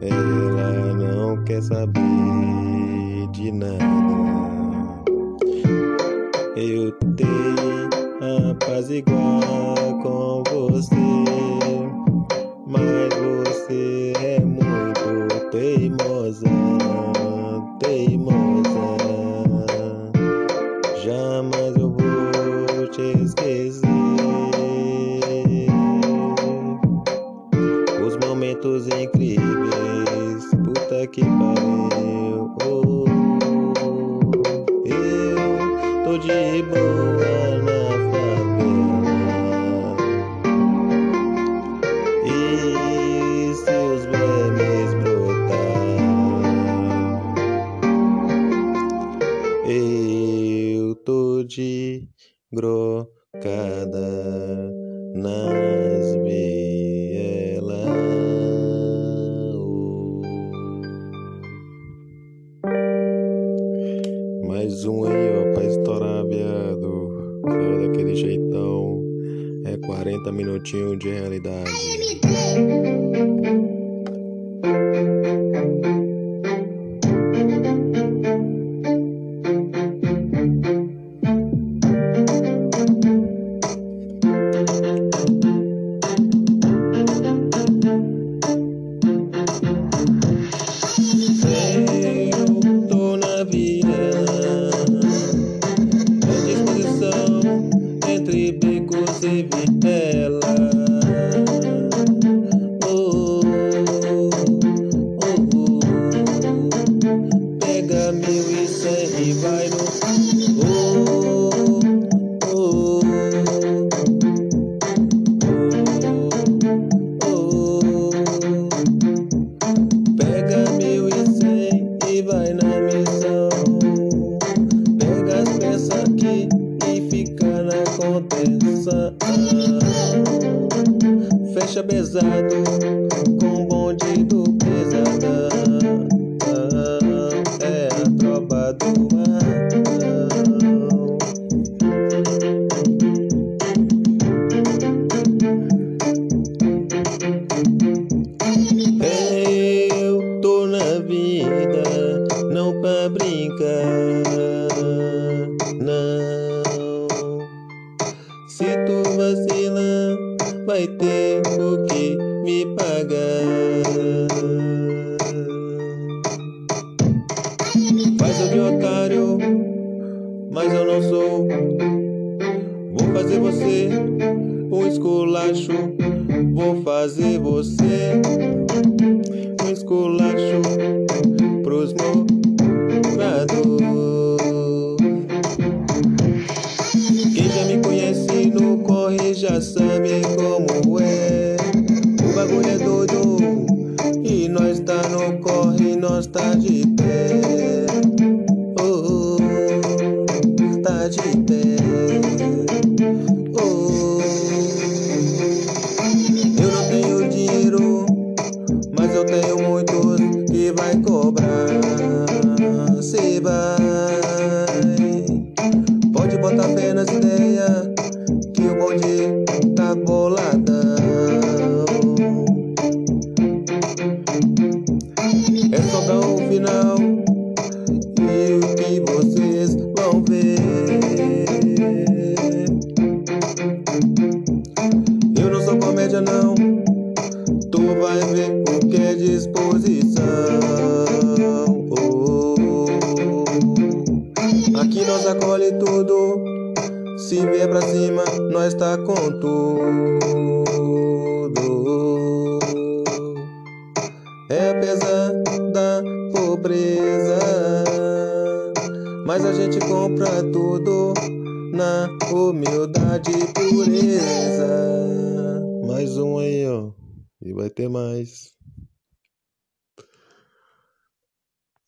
Ela não quer saber de nada. Eu tenho a paz igual com você. Incríveis, puta que pariu. Oh, eu tô de boa na favela. E se os memes brotar, eu tô de grocada nas vielas. Daquele jeitão. É 40 minutinhos de realidade. E vitela. Oh, oh, oh. Pega mil e cem e vai no. Oh, oh, oh, oh. Pega mil e cem e vai na missão. Pega as peças aqui e fica na contenção. Fecha pesado com bonde do pesadão. É a tropa do matão. Eu tô na vida, não pra brincar, não. Vai ter o que me pagar. Faz eu de otário, mas eu não sou. Vou fazer você um esculacho. Vou fazer você um esculacho pros moradores. Corre, nós tá de pé. Comédia, não. Tu vai ver o que disposição. Oh, Aqui nós acolhe tudo. Se vier pra cima, nós tá com tudo. É apesar da pobreza, mas a gente compra tudo na humildade e pureza. Mais um aí, ó. E vai ter mais.